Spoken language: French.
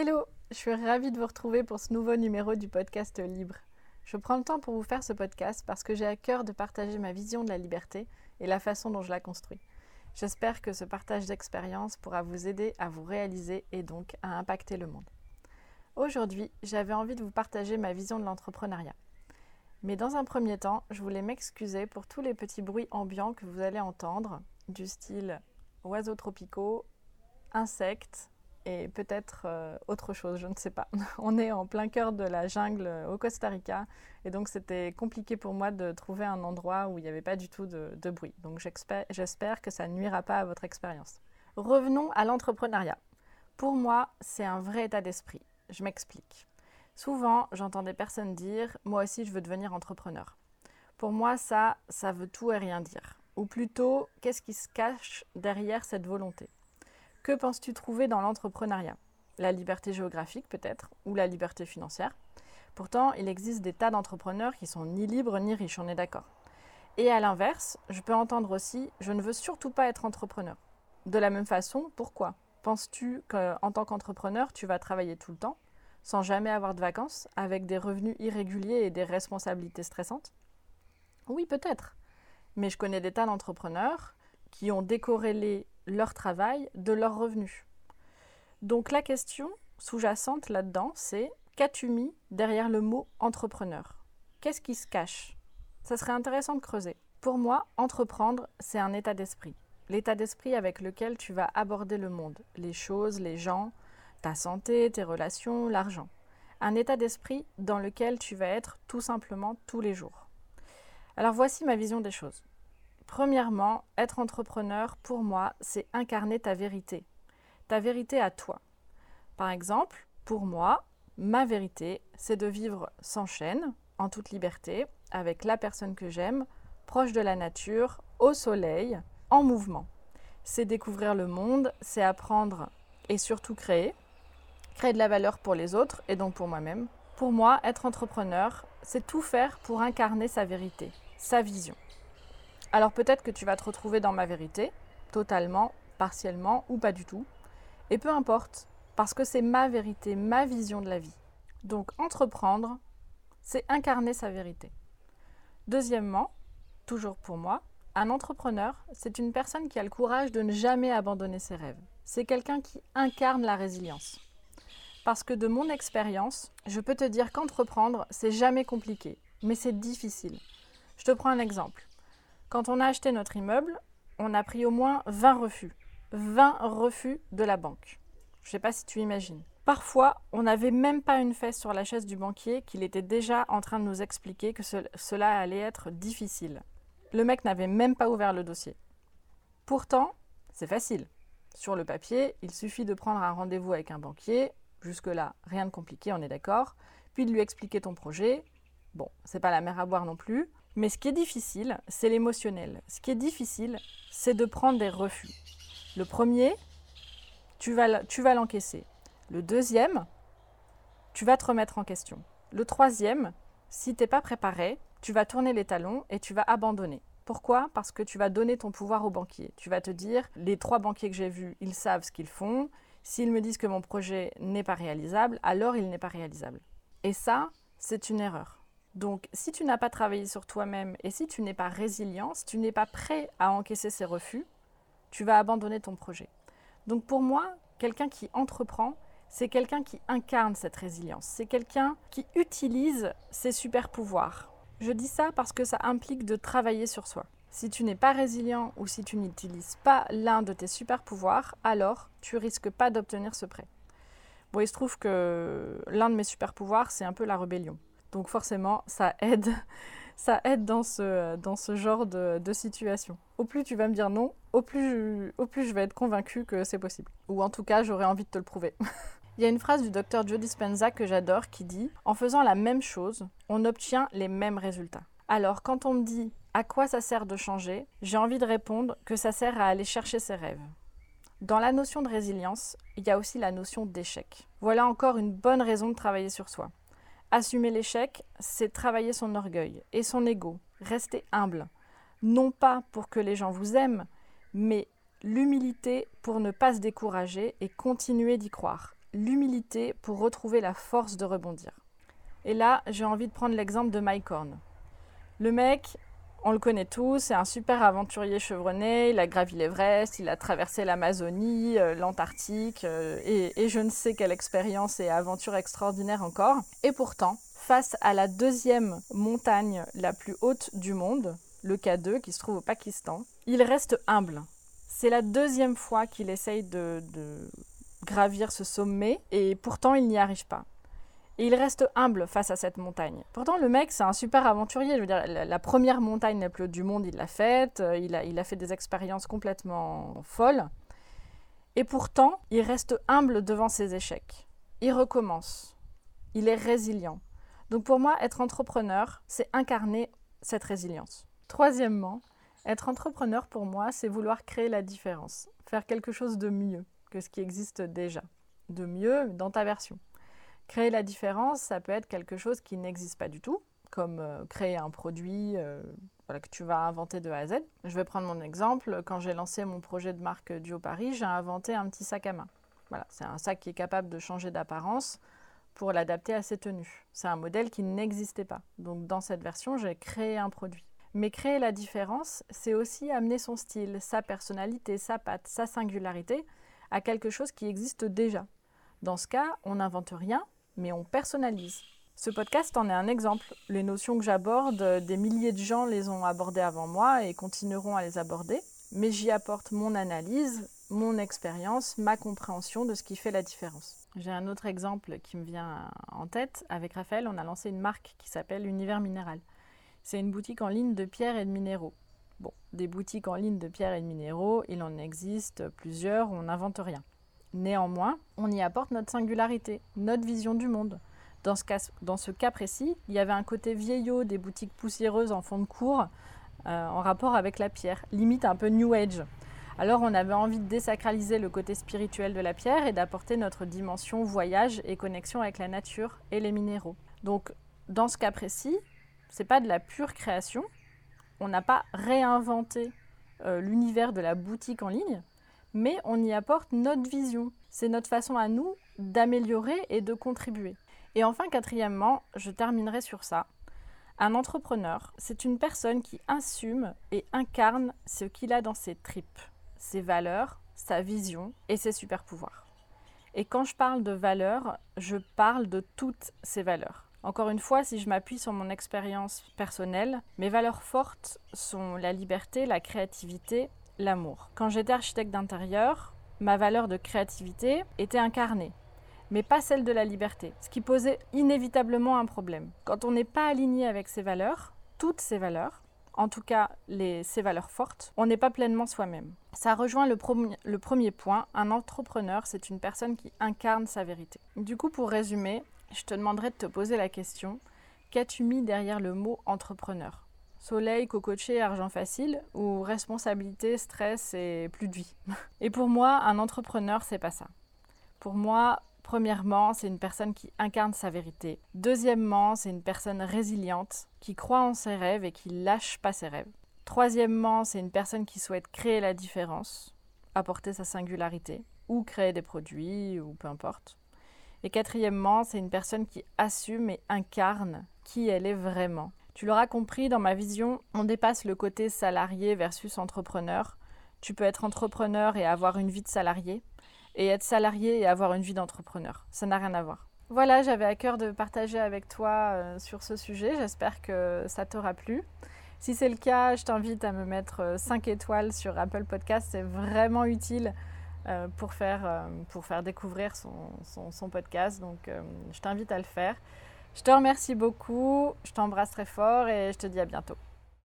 Hello, je suis ravie de vous retrouver pour ce nouveau numéro du podcast Libre. Je prends le temps pour vous faire ce podcast parce que j'ai à cœur de partager ma vision de la liberté et la façon dont je la construis. J'espère que ce partage d'expérience pourra vous aider à vous réaliser et donc à impacter le monde. Aujourd'hui, j'avais envie de vous partager ma vision de l'entrepreneuriat. Mais dans un premier temps, je voulais m'excuser pour tous les petits bruits ambiants que vous allez entendre, du style oiseaux tropicaux, insectes et peut-être euh, autre chose, je ne sais pas. On est en plein cœur de la jungle au Costa Rica et donc c'était compliqué pour moi de trouver un endroit où il n'y avait pas du tout de, de bruit. Donc j'espère que ça ne nuira pas à votre expérience. Revenons à l'entrepreneuriat. Pour moi, c'est un vrai état d'esprit. Je m'explique. Souvent, j'entends des personnes dire Moi aussi, je veux devenir entrepreneur. Pour moi, ça, ça veut tout et rien dire. Ou plutôt, qu'est-ce qui se cache derrière cette volonté? Que penses-tu trouver dans l'entrepreneuriat? La liberté géographique peut-être, ou la liberté financière? Pourtant, il existe des tas d'entrepreneurs qui sont ni libres ni riches, on est d'accord. Et à l'inverse, je peux entendre aussi Je ne veux surtout pas être entrepreneur. De la même façon, pourquoi? Penses-tu qu'en tant qu'entrepreneur, tu vas travailler tout le temps, sans jamais avoir de vacances, avec des revenus irréguliers et des responsabilités stressantes? Oui, peut-être. Mais je connais des tas d'entrepreneurs qui ont décorrélé leur travail de leurs revenus. Donc la question sous-jacente là-dedans, c'est qu'as-tu mis derrière le mot entrepreneur Qu'est-ce qui se cache? Ça serait intéressant de creuser. Pour moi, entreprendre, c'est un état d'esprit. L'état d'esprit avec lequel tu vas aborder le monde, les choses, les gens, ta santé, tes relations, l'argent. Un état d'esprit dans lequel tu vas être tout simplement tous les jours. Alors voici ma vision des choses. Premièrement, être entrepreneur, pour moi, c'est incarner ta vérité, ta vérité à toi. Par exemple, pour moi, ma vérité, c'est de vivre sans chaîne, en toute liberté, avec la personne que j'aime, proche de la nature, au soleil, en mouvement. C'est découvrir le monde, c'est apprendre et surtout créer, créer de la valeur pour les autres et donc pour moi-même. Pour moi, être entrepreneur, c'est tout faire pour incarner sa vérité, sa vision. Alors peut-être que tu vas te retrouver dans ma vérité, totalement, partiellement ou pas du tout. Et peu importe, parce que c'est ma vérité, ma vision de la vie. Donc entreprendre, c'est incarner sa vérité. Deuxièmement, toujours pour moi, un entrepreneur, c'est une personne qui a le courage de ne jamais abandonner ses rêves. C'est quelqu'un qui incarne la résilience. Parce que de mon expérience, je peux te dire qu'entreprendre, c'est jamais compliqué, mais c'est difficile. Je te prends un exemple. Quand on a acheté notre immeuble, on a pris au moins 20 refus. 20 refus de la banque. Je ne sais pas si tu imagines. Parfois, on n'avait même pas une fesse sur la chaise du banquier qu'il était déjà en train de nous expliquer que cela allait être difficile. Le mec n'avait même pas ouvert le dossier. Pourtant, c'est facile. Sur le papier, il suffit de prendre un rendez-vous avec un banquier. Jusque-là, rien de compliqué, on est d'accord. Puis de lui expliquer ton projet. Bon, c'est pas la mer à boire non plus. Mais ce qui est difficile, c'est l'émotionnel. Ce qui est difficile, c'est de prendre des refus. Le premier, tu vas, l'encaisser. Le deuxième, tu vas te remettre en question. Le troisième, si tu n'es pas préparé, tu vas tourner les talons et tu vas abandonner. Pourquoi? Parce que tu vas donner ton pouvoir au banquier. Tu vas te dire, les trois banquiers que j'ai vus, ils savent ce qu'ils font. S'ils me disent que mon projet n'est pas réalisable, alors il n'est pas réalisable. Et ça, c'est une erreur. Donc, si tu n'as pas travaillé sur toi-même et si tu n'es pas résilient, si tu n'es pas prêt à encaisser ces refus, tu vas abandonner ton projet. Donc, pour moi, quelqu'un qui entreprend, c'est quelqu'un qui incarne cette résilience. C'est quelqu'un qui utilise ses super pouvoirs. Je dis ça parce que ça implique de travailler sur soi. Si tu n'es pas résilient ou si tu n'utilises pas l'un de tes super pouvoirs, alors tu risques pas d'obtenir ce prêt. Bon, il se trouve que l'un de mes super pouvoirs, c'est un peu la rébellion. Donc forcément, ça aide, ça aide dans ce, dans ce genre de, situation. Au plus tu vas me dire non, au plus, au plus je vais être convaincue que c'est possible. Ou en tout cas, j'aurais envie de te le prouver. Il y a une phrase du docteur Joe Dispenza que j'adore qui dit En faisant la même chose, on obtient les mêmes résultats. Alors, quand on me dit à quoi ça sert de changer, j'ai envie de répondre que ça sert à aller chercher ses rêves. Dans la notion de résilience, il y a aussi la notion d'échec. Voilà encore une bonne raison de travailler sur soi. Assumer l'échec, c'est travailler son orgueil et son ego, rester humble. Non pas pour que les gens vous aiment, mais l'humilité pour ne pas se décourager et continuer d'y croire. l'humilité pour retrouver la force de rebondir. Et là, j'ai envie de prendre l'exemple de Mike Horn. Le mec, on le connaît tous, c'est un super aventurier chevronné, il a gravi l'Everest, il a traversé l'Amazonie, euh, l'Antarctique euh, et, et je ne sais quelle expérience et aventure extraordinaire encore. Et pourtant, face à la deuxième montagne la plus haute du monde, le K2 qui se trouve au Pakistan, il reste humble. C'est la deuxième fois qu'il essaye de, gravir ce sommet et pourtant il n'y arrive pas. Et il reste humble face à cette montagne. Pourtant, le mec, c'est un super aventurier. Je veux dire, la, première montagne la plus haute du monde, il l'a faite. Euh, il a, il a fait des expériences complètement folles. Et pourtant, il reste humble devant ses échecs. Il recommence. Il est résilient. Donc pour moi, être entrepreneur, c'est incarner cette résilience. Troisièmement, être entrepreneur pour moi, c'est vouloir créer la différence, faire quelque chose de mieux que ce qui existe déjà, de mieux dans ta version. Créer la différence, ça peut être quelque chose qui n'existe pas du tout, comme euh, créer un produit euh, que tu vas inventer de A à Z. Je vais prendre mon exemple. Quand j'ai lancé mon projet de marque Duo Paris, j'ai inventé un petit sac à main. Voilà, c'est un sac qui est capable de changer d'apparence pour l'adapter à ses tenues. C'est un modèle qui n'existait pas. Donc dans cette version, j'ai créé un produit. Mais créer la différence, c'est aussi amener son style, sa personnalité, sa patte, sa singularité à quelque chose qui existe déjà. Dans ce cas, on n'invente rien, mais on personnalise. Ce podcast en est un exemple. Les notions que j'aborde, des milliers de gens les ont abordées avant moi et continueront à les aborder, mais j'y apporte mon analyse, mon expérience, ma compréhension de ce qui fait la différence. J'ai un autre exemple qui me vient en tête. Avec Raphaël, on a lancé une marque qui s'appelle Univers Minéral. C'est une boutique en ligne de pierres et de minéraux. Bon, des boutiques en ligne de pierres et de minéraux, il en existe plusieurs, on n'invente rien. Néanmoins, on y apporte notre singularité, notre vision du monde. Dans ce, cas, précis, il y avait un côté vieillot des boutiques poussiéreuses en fond de cours euh, en rapport avec la pierre, limite un peu New Age. Alors on avait envie de désacraliser le côté spirituel de la pierre et d'apporter notre dimension voyage et connexion avec la nature et les minéraux. Donc dans ce cas précis, c'est pas de la pure création. On n'a pas réinventé euh, l'univers de la boutique en ligne, mais on y apporte notre vision. C'est notre façon à nous d'améliorer et de contribuer. Et enfin, quatrièmement, je terminerai sur ça. Un entrepreneur, c'est une personne qui assume et incarne ce qu'il a dans ses tripes, ses valeurs, sa vision et ses super pouvoirs. Et quand je parle de valeurs, je parle de toutes ces valeurs. Encore une fois, si je m'appuie sur mon expérience personnelle, mes valeurs fortes sont la liberté, la créativité, l'amour. Quand j'étais architecte d'intérieur, ma valeur de créativité était incarnée, mais pas celle de la liberté, ce qui posait inévitablement un problème. Quand on n'est pas aligné avec ces valeurs, toutes ces valeurs, en tout cas les, ces valeurs fortes, on n'est pas pleinement soi-même. Ça rejoint le, le premier point, un entrepreneur, c'est une personne qui incarne sa vérité. Du coup, pour résumer, je te demanderai de te poser la question qu'as-tu mis derrière le mot entrepreneur? Soleil, cocotier, argent facile ou responsabilité, stress et plus de vie Et pour moi, un entrepreneur, c'est pas ça. Pour moi, premièrement, c'est une personne qui incarne sa vérité. Deuxièmement, c'est une personne résiliente qui croit en ses rêves et qui lâche pas ses rêves. Troisièmement, c'est une personne qui souhaite créer la différence, apporter sa singularité ou créer des produits ou peu importe. Et quatrièmement, c'est une personne qui assume et incarne qui elle est vraiment. Tu l'auras compris, dans ma vision, on dépasse le côté salarié versus entrepreneur. Tu peux être entrepreneur et avoir une vie de salarié, et être salarié et avoir une vie d'entrepreneur. Ça n'a rien à voir. Voilà, j'avais à cœur de partager avec toi euh, sur ce sujet. J'espère que ça t'aura plu. Si c'est le cas, je t'invite à me mettre 5 euh, étoiles sur Apple Podcast. C'est vraiment utile euh, pour, faire, pour faire découvrir son, son, podcast. Donc je t'invite à le faire. Je te remercie beaucoup, je t'embrasse très fort et je te dis à bientôt.